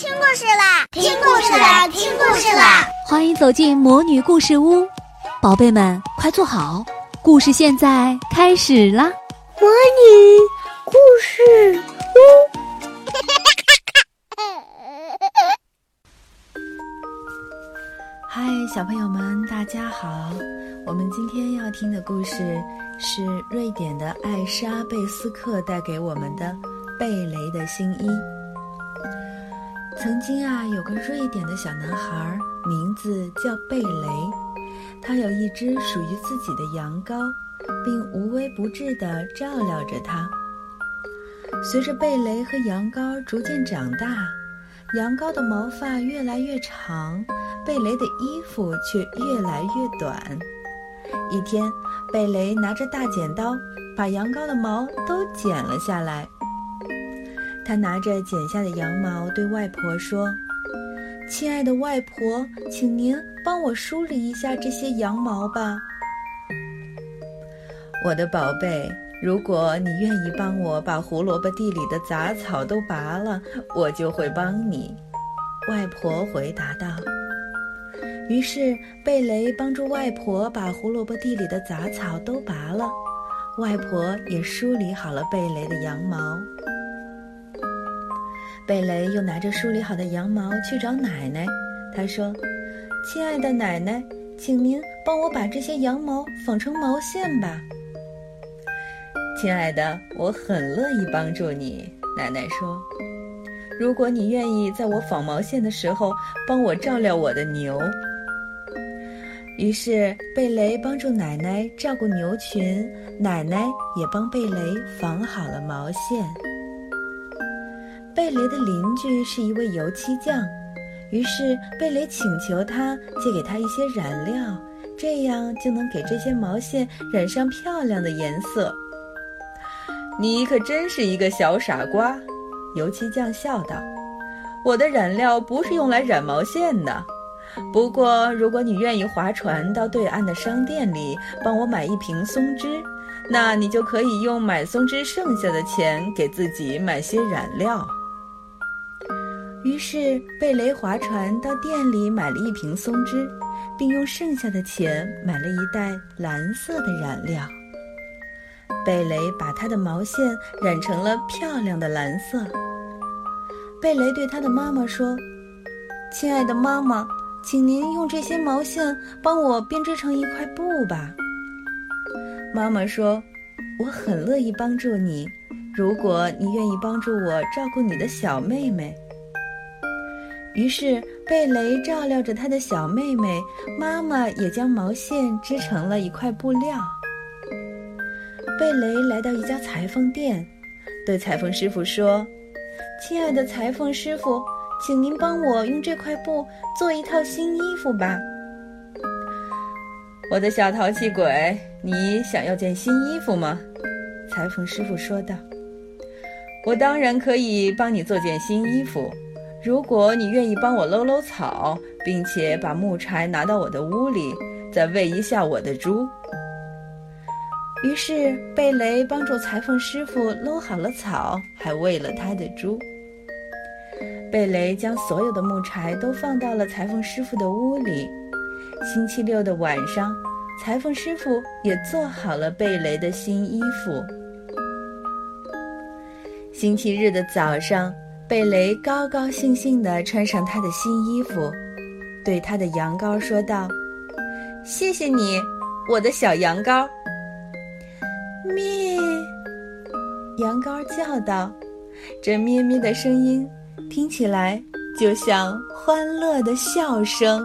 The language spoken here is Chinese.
听故事啦！听故事啦！听故事啦！欢迎走进魔女故事屋，宝贝们快坐好，故事现在开始啦！魔女故事屋，嗨，小朋友们，大家好！我们今天要听的故事是瑞典的艾莎贝斯克带给我们的《贝雷的新衣》。曾经啊，有个瑞典的小男孩，名字叫贝雷。他有一只属于自己的羊羔，并无微不至地照料着它。随着贝雷和羊羔逐渐长大，羊羔的毛发越来越长，贝雷的衣服却越来越短。一天，贝雷拿着大剪刀，把羊羔的毛都剪了下来。他拿着剪下的羊毛，对外婆说：“亲爱的外婆，请您帮我梳理一下这些羊毛吧。”我的宝贝，如果你愿意帮我把胡萝卜地里的杂草都拔了，我就会帮你。”外婆回答道。于是贝雷帮助外婆把胡萝卜地里的杂草都拔了，外婆也梳理好了贝雷的羊毛。贝雷又拿着梳理好的羊毛去找奶奶，他说：“亲爱的奶奶，请您帮我把这些羊毛纺成毛线吧。”亲爱的，我很乐意帮助你。奶奶说：“如果你愿意在我纺毛线的时候帮我照料我的牛。”于是贝雷帮助奶奶照顾牛群，奶奶也帮贝雷纺好了毛线。贝雷的邻居是一位油漆匠，于是贝雷请求他借给他一些染料，这样就能给这些毛线染上漂亮的颜色。你可真是一个小傻瓜，油漆匠笑道：“我的染料不是用来染毛线的。不过，如果你愿意划船到对岸的商店里帮我买一瓶松脂，那你就可以用买松脂剩下的钱给自己买些染料。”于是贝雷划船到店里买了一瓶松脂，并用剩下的钱买了一袋蓝色的染料。贝雷把他的毛线染成了漂亮的蓝色。贝雷对他的妈妈说：“亲爱的妈妈，请您用这些毛线帮我编织成一块布吧。”妈妈说：“我很乐意帮助你，如果你愿意帮助我照顾你的小妹妹。”于是，贝雷照料着他的小妹妹，妈妈也将毛线织成了一块布料。贝雷来到一家裁缝店，对裁缝师傅说：“亲爱的裁缝师傅，请您帮我用这块布做一套新衣服吧。”我的小淘气鬼，你想要件新衣服吗？裁缝师傅说道：“我当然可以帮你做件新衣服。”如果你愿意帮我搂搂草，并且把木柴拿到我的屋里，再喂一下我的猪。于是贝雷帮助裁缝师傅搂好了草，还喂了他的猪。贝雷将所有的木柴都放到了裁缝师傅的屋里。星期六的晚上，裁缝师傅也做好了贝雷的新衣服。星期日的早上。贝雷高高兴兴地穿上他的新衣服，对他的羊羔说道：“谢谢你，我的小羊羔。”咩，羊羔叫道：“这咩咩的声音听起来就像欢乐的笑声。”